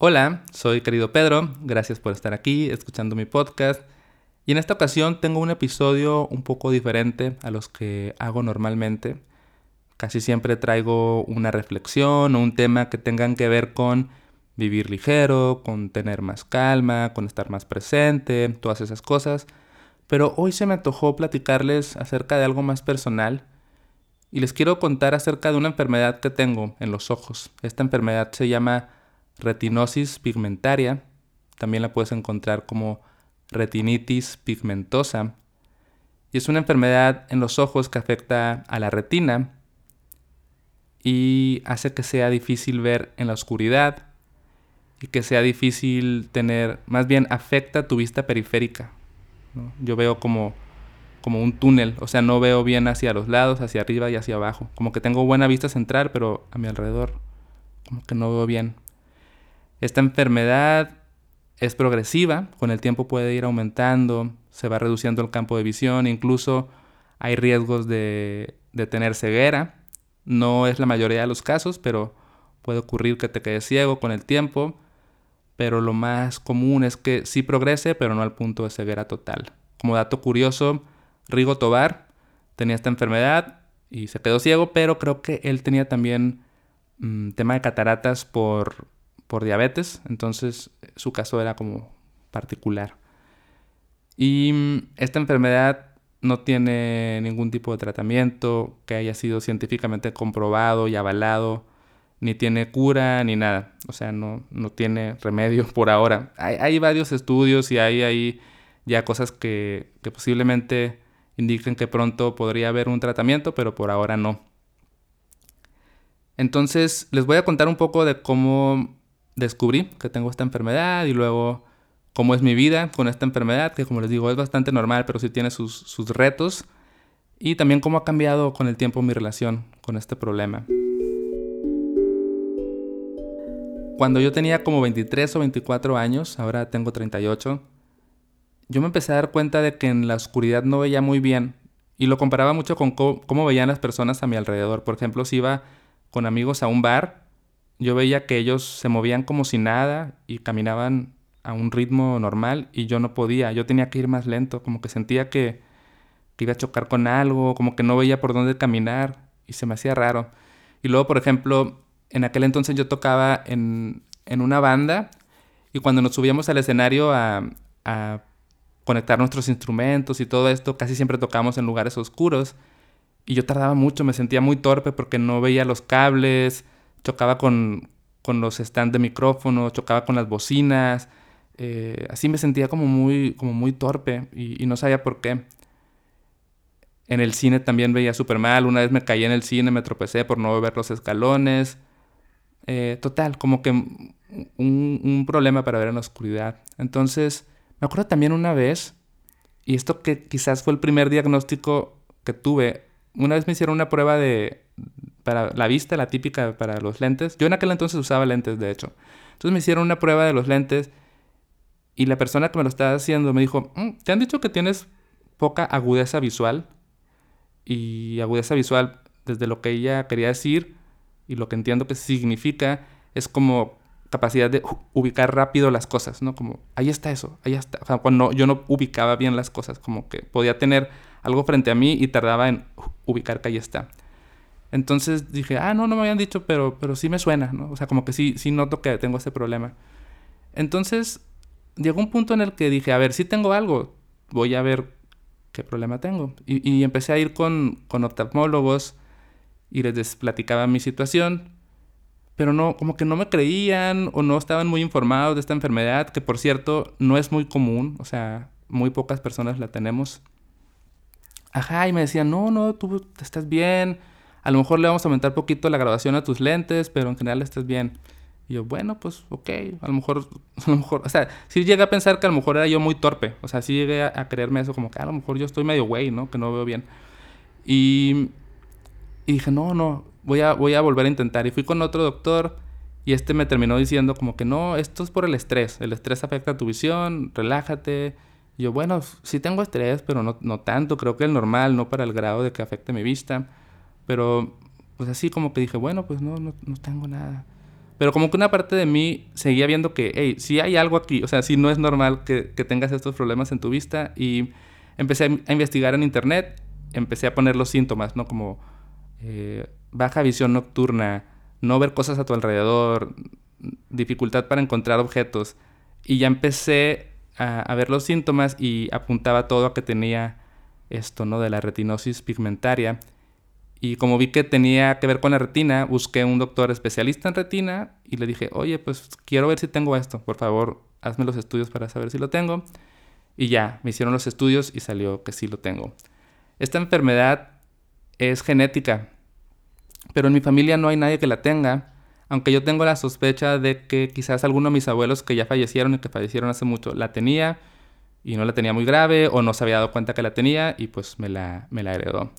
Hola, soy querido Pedro, gracias por estar aquí escuchando mi podcast. Y en esta ocasión tengo un episodio un poco diferente a los que hago normalmente. Casi siempre traigo una reflexión o un tema que tengan que ver con vivir ligero, con tener más calma, con estar más presente, todas esas cosas. Pero hoy se me antojó platicarles acerca de algo más personal y les quiero contar acerca de una enfermedad que tengo en los ojos. Esta enfermedad se llama retinosis pigmentaria, también la puedes encontrar como retinitis pigmentosa, y es una enfermedad en los ojos que afecta a la retina y hace que sea difícil ver en la oscuridad y que sea difícil tener, más bien afecta tu vista periférica. Yo veo como, como un túnel, o sea, no veo bien hacia los lados, hacia arriba y hacia abajo. Como que tengo buena vista central, pero a mi alrededor como que no veo bien. Esta enfermedad es progresiva, con el tiempo puede ir aumentando, se va reduciendo el campo de visión, incluso hay riesgos de, tener ceguera. No es la mayoría de los casos, pero puede ocurrir que te quedes ciego con el tiempo. Pero lo más común es que sí progrese, pero no al punto de ceguera total. Como dato curioso, Rigo Tobar tenía esta enfermedad y se quedó ciego, pero creo que él tenía también mm, tema de cataratas por, por diabetes, entonces su caso era como particular. Y mm, esta enfermedad no tiene ningún tipo de tratamiento que haya sido científicamente comprobado y avalado, ni tiene cura ni nada, o sea, no, no tiene remedio por ahora. Hay, varios estudios y hay, hay ya cosas que, que posiblemente indiquen que pronto podría haber un tratamiento, pero por ahora no. Entonces, les voy a contar un poco de cómo descubrí que tengo esta enfermedad y luego cómo es mi vida con esta enfermedad, que como les digo es bastante normal, pero sí tiene sus, sus retos. Y también cómo ha cambiado con el tiempo mi relación con este problema. Cuando yo tenía como 23 o 24 años, ahora tengo 38, yo me empecé a dar cuenta de que en la oscuridad no veía muy bien y lo comparaba mucho con cómo, veían las personas a mi alrededor. Por ejemplo, si iba con amigos a un bar yo veía que ellos se movían como si nada y caminaban a un ritmo normal y yo no podía, yo tenía que ir más lento, como que sentía que, iba a chocar con algo, como que no veía por dónde caminar y se me hacía raro. Y luego, por ejemplo, en aquel entonces yo tocaba en, una banda y cuando nos subíamos al escenario a, a conectar nuestros instrumentos y todo esto, casi siempre tocábamos en lugares oscuros y yo tardaba mucho, me sentía muy torpe porque no veía los cables, chocaba con, los stands de micrófono, chocaba con las bocinas. Eh, así me sentía como muy, como muy torpe y, no sabía por qué. En el cine también veía súper mal. Una vez me caí en el cine, me tropecé por no ver los escalones. Eh, total, como que un, un, problema para ver en la oscuridad. Entonces, me acuerdo también una vez, y esto que quizás fue el primer diagnóstico que tuve, una vez me hicieron una prueba de, para la vista, la típica para los lentes. Yo en aquel entonces usaba lentes, de hecho. Entonces me hicieron una prueba de los lentes y la persona que me lo estaba haciendo me dijo, mm, ¿te han dicho que tienes poca agudeza visual? Y agudeza visual, desde lo que ella quería decir y lo que entiendo que significa, es como capacidad de ubicar rápido las cosas, ¿no? Como, ahí está eso, ahí está. Cuando yo no ubicaba bien las cosas, como que podía tener algo frente a mí y tardaba en ubicar que ahí está. Entonces dije, ah, no, no me habían dicho, pero, pero sí me suena, ¿no? O sea, como que sí, sí noto que tengo ese problema. Entonces llegó un punto en el que dije, a ver, si tengo algo, voy a ver qué problema tengo. Y, empecé a ir con, con oftalmólogos y les platicaba mi situación, pero no, como que no me creían o no estaban muy informados de esta enfermedad, que por cierto no es muy común, o sea, muy pocas personas la tenemos. Ajá, y me decían, no, no, tú estás bien a lo mejor le vamos a aumentar poquito la graduación a tus lentes, pero en general estás bien. Y yo, bueno, pues ok, a lo mejor, a lo mejor, o sea, sí llegué a pensar que a lo mejor era yo muy torpe, o sea, sí llegué a, creerme eso, como que a lo mejor yo estoy medio güey, ¿no? Que no veo bien. Y, y dije, no, no, voy a, voy a volver a intentar. Y fui con otro doctor y este me terminó diciendo como que no, esto es por el estrés, el estrés afecta a tu visión, relájate. Y yo, bueno, sí tengo estrés, pero no, no tanto, creo que el normal, no para el grado de que afecte mi vista. Pero, pues así como que dije, bueno, pues no, no, no tengo nada. Pero como que una parte de mí seguía viendo que, hey, si hay algo aquí, o sea, si no es normal que, tengas estos problemas en tu vista. Y empecé a, investigar en internet, empecé a poner los síntomas, ¿no? Como eh, baja visión nocturna, no ver cosas a tu alrededor, dificultad para encontrar objetos. Y ya empecé a ver los síntomas y apuntaba todo a que tenía esto, ¿no? De la retinosis pigmentaria. Y como vi que tenía que ver con la retina, busqué un doctor especialista en retina y le dije, oye, pues quiero ver si tengo esto, por favor, hazme los estudios para saber si lo tengo. Y ya, me hicieron los estudios y salió que sí lo tengo. Esta enfermedad es genética, pero en mi familia no hay nadie que la tenga, aunque yo tengo la sospecha de que quizás alguno de mis abuelos que ya fallecieron y que fallecieron hace mucho la tenía y no la tenía muy grave o no se había dado cuenta que la tenía y pues me la, me la heredó.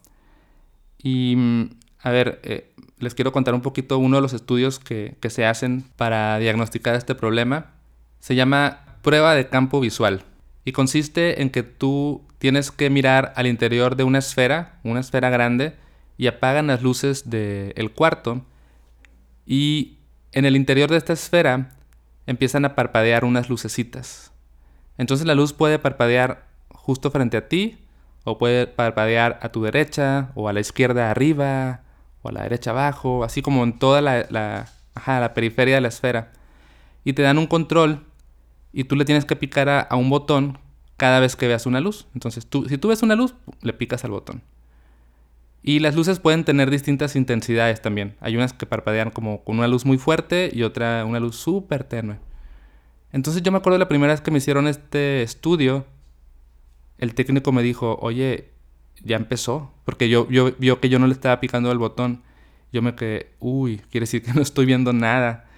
Y mm, a ver, eh, les quiero contar un poquito uno de los estudios que, que se hacen para diagnosticar este problema. Se llama prueba de campo visual y consiste en que tú tienes que mirar al interior de una esfera, una esfera grande, y apagan las luces del cuarto y en el interior de esta esfera empiezan a parpadear unas lucecitas. Entonces la luz puede parpadear justo frente a ti o puede parpadear a tu derecha o a la izquierda arriba o a la derecha abajo, así como en toda la, la, periferia de la esfera. Y te dan un control y tú le tienes que picar a, un botón cada vez que veas una luz. Entonces, tú, si tú ves una luz, le picas al botón. Y las luces pueden tener distintas intensidades también. Hay unas que parpadean como con una luz muy fuerte y otra una luz súper tenue. Entonces yo me acuerdo la primera vez que me hicieron este estudio, el técnico me dijo, oye, ya empezó, porque yo, yo vio que yo no le estaba picando el botón. Yo me quedé, uy, quiere decir que no estoy viendo nada.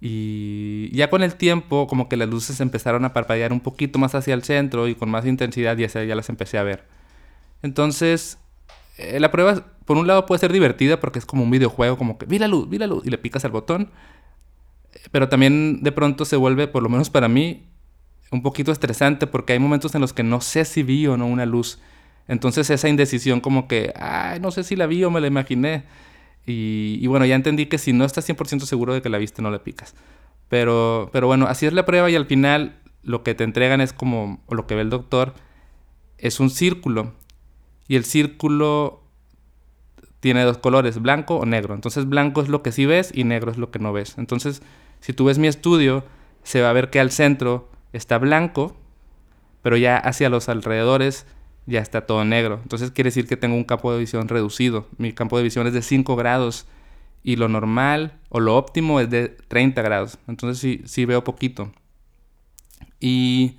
Y ya con el tiempo, como que las luces empezaron a parpadear un poquito más hacia el centro y con más intensidad, y así ya las empecé a ver. Entonces, eh, la prueba, por un lado, puede ser divertida porque es como un videojuego, como que vi la luz, vi la luz, y le picas al botón. Pero también de pronto se vuelve, por lo menos para mí, un poquito estresante porque hay momentos en los que no sé si vi o no una luz. Entonces esa indecisión como que, ay, no sé si la vi o me la imaginé. Y, bueno, ya entendí que si no estás 100% seguro de que la viste, no le picas. Pero, pero bueno, así es la prueba y al final lo que te entregan es como, o lo que ve el doctor, es un círculo. Y el círculo tiene dos colores, blanco o negro. Entonces blanco es lo que sí ves y negro es lo que no ves. Entonces, si tú ves mi estudio, se va a ver que al centro está blanco, pero ya hacia los alrededores ya está todo negro. Entonces quiere decir que tengo un campo de visión reducido. Mi campo de visión es de 5 grados y lo normal o lo óptimo es de 30 grados. Entonces sí, sí veo poquito. Y,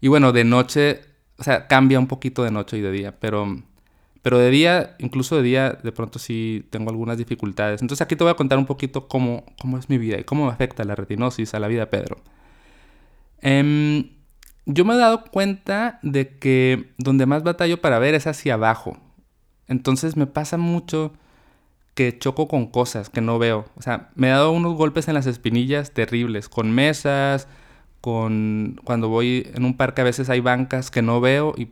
y bueno, de noche, o sea, cambia un poquito de noche y de día, pero, pero de día, incluso de día, de pronto sí tengo algunas dificultades. Entonces aquí te voy a contar un poquito cómo, cómo es mi vida y cómo me afecta la retinosis a la vida Pedro. Em, yo me he dado cuenta de que donde más batallo para ver es hacia abajo. Entonces me pasa mucho que choco con cosas que no veo. O sea, me he dado unos golpes en las espinillas terribles, con mesas, con cuando voy en un parque a veces hay bancas que no veo y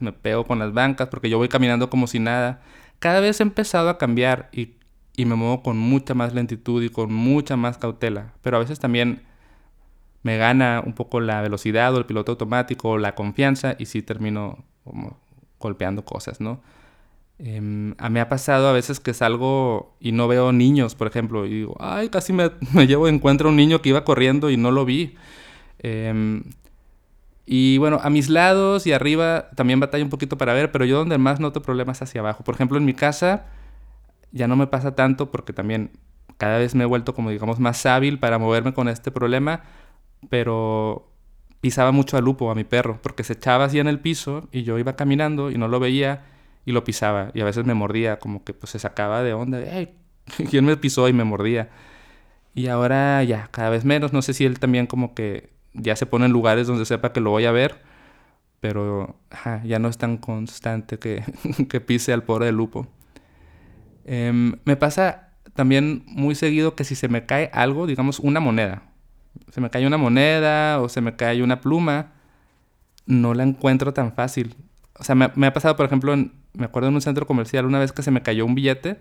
me pego con las bancas porque yo voy caminando como si nada. Cada vez he empezado a cambiar y me muevo con mucha más lentitud y con mucha más cautela. Pero a veces también me gana un poco la velocidad o el piloto automático o la confianza y sí termino como golpeando cosas, ¿no? Em, a mí ha pasado a veces que salgo y no veo niños, por ejemplo, y digo, ay, casi me, me llevo, encuentro un niño que iba corriendo y no lo vi. Em, y bueno, a mis lados y arriba también batalla un poquito para ver, pero yo donde más noto problemas hacia abajo. Por ejemplo, en mi casa ya no me pasa tanto porque también cada vez me he vuelto como digamos más hábil para moverme con este problema, pero pisaba mucho a Lupo, a mi perro, porque se echaba así en el piso y yo iba caminando y no lo veía y lo pisaba y a veces me mordía, como que pues se sacaba de onda, hey, ¿quién me pisó y me mordía? Y ahora ya, cada vez menos, no sé si él también como que ya se pone en lugares donde sepa que lo voy a ver, pero ya no es tan constante que, que pise al pobre de Lupo. Em, me pasa también muy seguido que si se me cae algo, digamos una moneda, se me cae una moneda o se me cae una pluma, no la encuentro tan fácil. O sea, me, ha pasado, por ejemplo, me acuerdo en un centro comercial una vez que se me cayó un billete.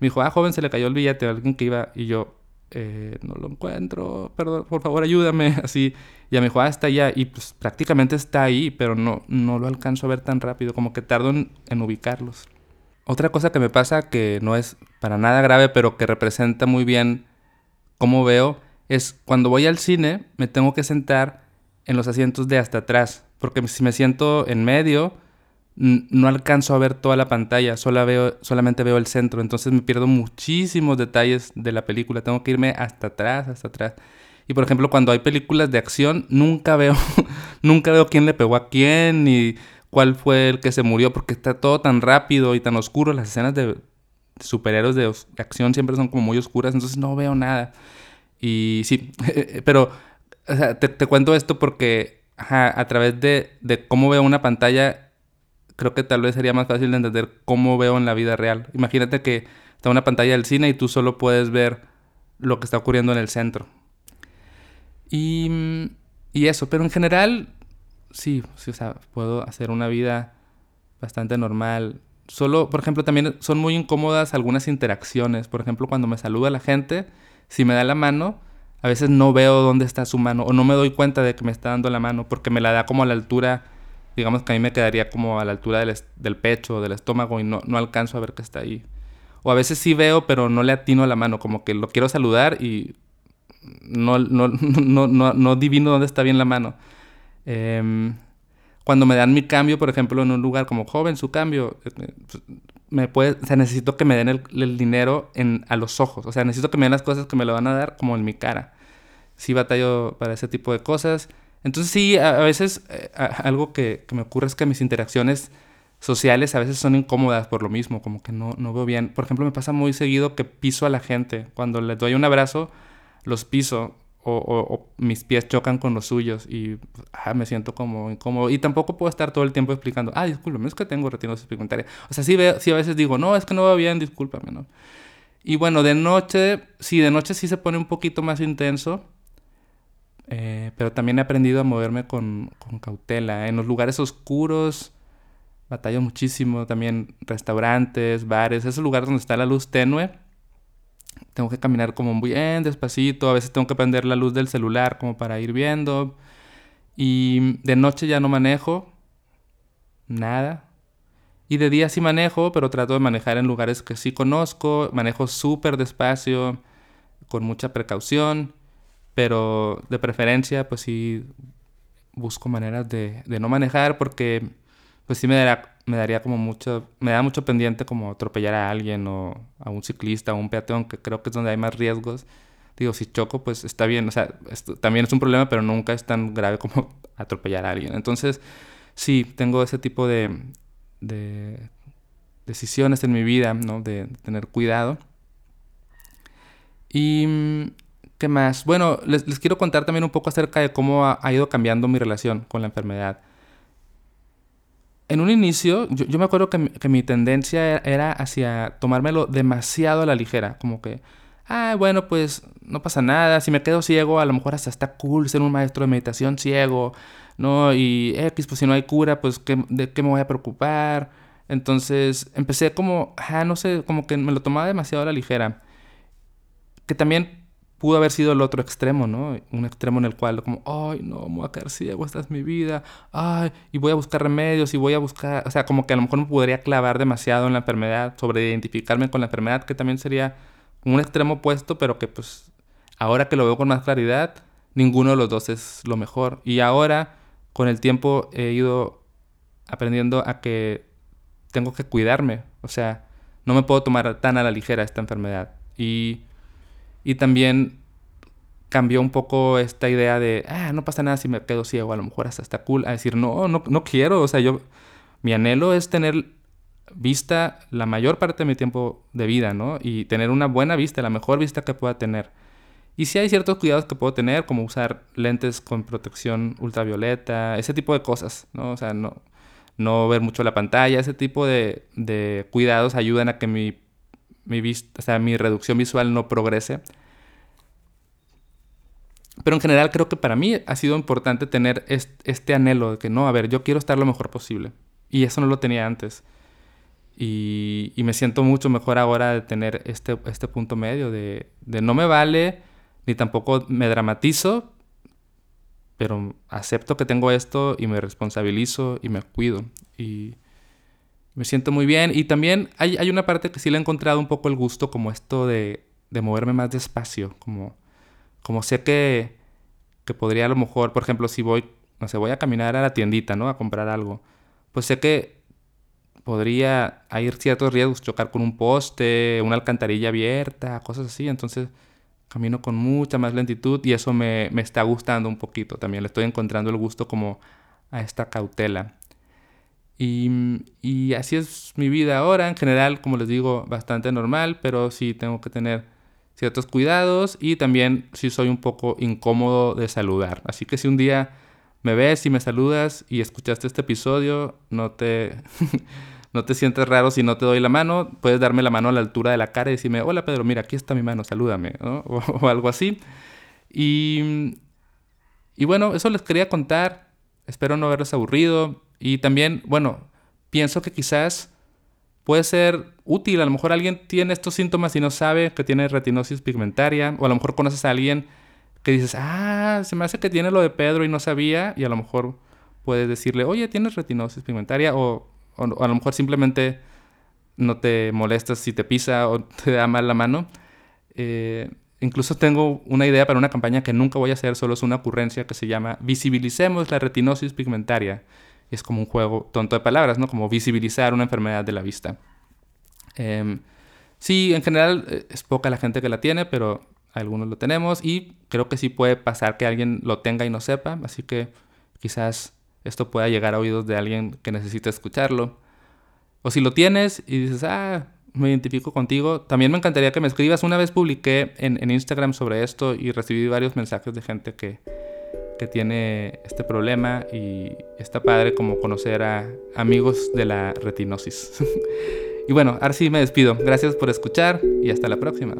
Me dijo, ah, joven, se le cayó el billete a alguien que iba. Y yo, eh, no lo encuentro, perdón, por favor ayúdame, así. Y me dijo, ah, está allá. Y pues prácticamente está ahí, pero no, no lo alcanzo a ver tan rápido, como que tardo en, en ubicarlos. Otra cosa que me pasa que no es para nada grave, pero que representa muy bien cómo veo, es cuando voy al cine me tengo que sentar en los asientos de hasta atrás, porque si me siento en medio, no alcanzo a ver toda la pantalla, solo veo, solamente veo el centro, entonces me pierdo muchísimos detalles de la película, tengo que irme hasta atrás, hasta atrás. Y por ejemplo, cuando hay películas de acción, nunca veo, nunca veo quién le pegó a quién ni cuál fue el que se murió, porque está todo tan rápido y tan oscuro. Las escenas de superhéroes de, acción siempre son como muy oscuras, entonces no veo nada. Y sí, pero te, cuento esto porque a través de, de cómo veo una pantalla creo que tal vez sería más fácil de entender cómo veo en la vida real. Imagínate que está una pantalla del cine y tú solo puedes ver lo que está ocurriendo en el centro. Y, y eso, pero en general, sí, sí, o sea, puedo hacer una vida bastante normal. Solo, por ejemplo, también son muy incómodas algunas interacciones. Por ejemplo, cuando me saluda la gente, si me da la mano, a veces no veo dónde está su mano o no me doy cuenta de que me está dando la mano porque me la da como a la altura digamos que a mí me quedaría como a la altura del, del pecho, del estómago y no, no alcanzo a ver que está ahí. O a veces sí veo, pero no le atino a la mano, como que lo quiero saludar y no, no, no, no, no divino dónde está bien la mano. Em, cuando me dan mi cambio, por ejemplo, en un lugar como joven, su cambio, pues, me puede, o sea, necesito que me den el, el, dinero en, a los ojos. O sea, necesito que me den las cosas que me lo van a dar como en mi cara. Sí batallo para ese tipo de cosas. Entonces sí, a, veces eh, algo que, me ocurre es que mis interacciones sociales a veces son incómodas por lo mismo, como que no, no veo bien. Por ejemplo, me pasa muy seguido que piso a la gente. Cuando les doy un abrazo, los piso o, mis pies chocan con los suyos y ah, me siento como incómodo. Y tampoco puedo estar todo el tiempo explicando, ah, discúlpame, es que tengo retinosis pigmentaria. O sea, sí, sí a veces digo, no, es que no veo bien, discúlpame, ¿no? Y bueno, de noche, sí, de noche sí se pone un poquito más intenso. Eh, pero también he aprendido a moverme con, cautela. En los lugares oscuros batallo muchísimo. También restaurantes, bares, esos lugares donde está la luz tenue. Tengo que caminar como muy bien, despacito. A veces tengo que prender la luz del celular como para ir viendo. Y de noche ya no manejo nada. Y de día sí manejo, pero trato de manejar en lugares que sí conozco. Manejo súper despacio, con mucha precaución. Pero de preferencia, pues sí busco maneras de, de no manejar porque pues sí me daría, me daría como mucho, me da mucho pendiente como atropellar a alguien o a un ciclista o un peatón, que creo que es donde hay más riesgos. Digo, si choco, pues está bien, o sea, esto también es un problema, pero nunca es tan grave como atropellar a alguien. Entonces, sí, tengo ese tipo de, de decisiones en mi vida, ¿no? De, tener cuidado. Y ¿Qué más? Bueno, les, quiero contar también un poco acerca de cómo ha, ido cambiando mi relación con la enfermedad. En un inicio, yo, me acuerdo que, mi tendencia era hacia tomármelo demasiado a la ligera, como que, ah, bueno, pues no pasa nada, si me quedo ciego, a lo mejor hasta está cool ser un maestro de meditación ciego, ¿no? Y X, pues si no hay cura, pues ¿de qué me voy a preocupar? Entonces empecé como, ah, no sé, como que me lo tomaba demasiado a la ligera. Que también pudo haber sido el otro extremo, ¿no? Un extremo en el cual como, ay, no, me voy a caer ciego, esta es mi vida, ay, y voy a buscar remedios y voy a buscar, o sea, como que a lo mejor me podría clavar demasiado en la enfermedad, sobre identificarme con la enfermedad, que también sería un extremo opuesto, pero que pues ahora que lo veo con más claridad, ninguno de los dos es lo mejor. Y ahora, con el tiempo, he ido aprendiendo a que tengo que cuidarme, o sea, no me puedo tomar tan a la ligera esta enfermedad. Y y también cambió un poco esta idea de, ah, no pasa nada si me quedo ciego, a lo mejor hasta está cool, a decir, no, no, no quiero, o sea, yo, mi anhelo es tener vista la mayor parte de mi tiempo de vida, ¿no? Y tener una buena vista, la mejor vista que pueda tener. Y si hay ciertos cuidados que puedo tener, como usar lentes con protección ultravioleta, ese tipo de cosas, ¿no? O sea, no, no ver mucho la pantalla, ese tipo de, de cuidados ayudan a que mi mi, o sea, mi reducción visual no progrese. Pero en general creo que para mí ha sido importante tener este, anhelo de que no, a ver, yo quiero estar lo mejor posible. Y eso no lo tenía antes. Y, me siento mucho mejor ahora de tener este, este punto medio de no me vale, ni tampoco me dramatizo, pero acepto que tengo esto y me responsabilizo y me cuido. Y me siento muy bien. Y también hay, hay una parte que sí le he encontrado un poco el gusto, como esto de, de moverme más despacio. Como, como sé que, que podría a lo mejor, por ejemplo, si voy, no sé, voy a caminar a la tiendita, ¿no? A comprar algo. Pues sé que podría ir ciertos riesgos, chocar con un poste, una alcantarilla abierta, cosas así. Entonces camino con mucha más lentitud y eso me, me está gustando un poquito. También le estoy encontrando el gusto como a esta cautela. Y, y, así es mi vida ahora, en general, como les digo, bastante normal, pero sí tengo que tener ciertos cuidados y también sí soy un poco incómodo de saludar. Así que si un día me ves y me saludas y escuchaste este episodio, no te, no te sientes raro si no te doy la mano, puedes darme la mano a la altura de la cara y decirme, hola Pedro, mira, aquí está mi mano, salúdame, o, o, algo así. Y, y bueno, eso les quería contar, espero no haberles aburrido y también, bueno, pienso que quizás puede ser útil. A lo mejor alguien tiene estos síntomas y no sabe que tiene retinosis pigmentaria. O a lo mejor conoces a alguien que dices, ah, se me hace que tiene lo de Pedro y no sabía. Y a lo mejor puedes decirle, oye, tienes retinosis pigmentaria. O, a lo mejor simplemente no te molestas si te pisa o te da mal la mano. Eh, incluso tengo una idea para una campaña que nunca voy a hacer, solo es una ocurrencia que se llama Visibilicemos la retinosis pigmentaria es como un juego tonto de palabras, ¿no? Como visibilizar una enfermedad de la vista. Em, sí, en general eh, es poca la gente que la tiene, pero algunos lo tenemos y creo que sí puede pasar que alguien lo tenga y no sepa, así que quizás esto pueda llegar a oídos de alguien que necesite escucharlo. O si lo tienes y dices, ah, me identifico contigo, también me encantaría que me escribas. Una vez publiqué en, Instagram sobre esto y recibí varios mensajes de gente que, que tiene este problema y está padre como conocer a amigos de la retinosis. y bueno, ahora sí me despido. Gracias por escuchar y hasta la próxima.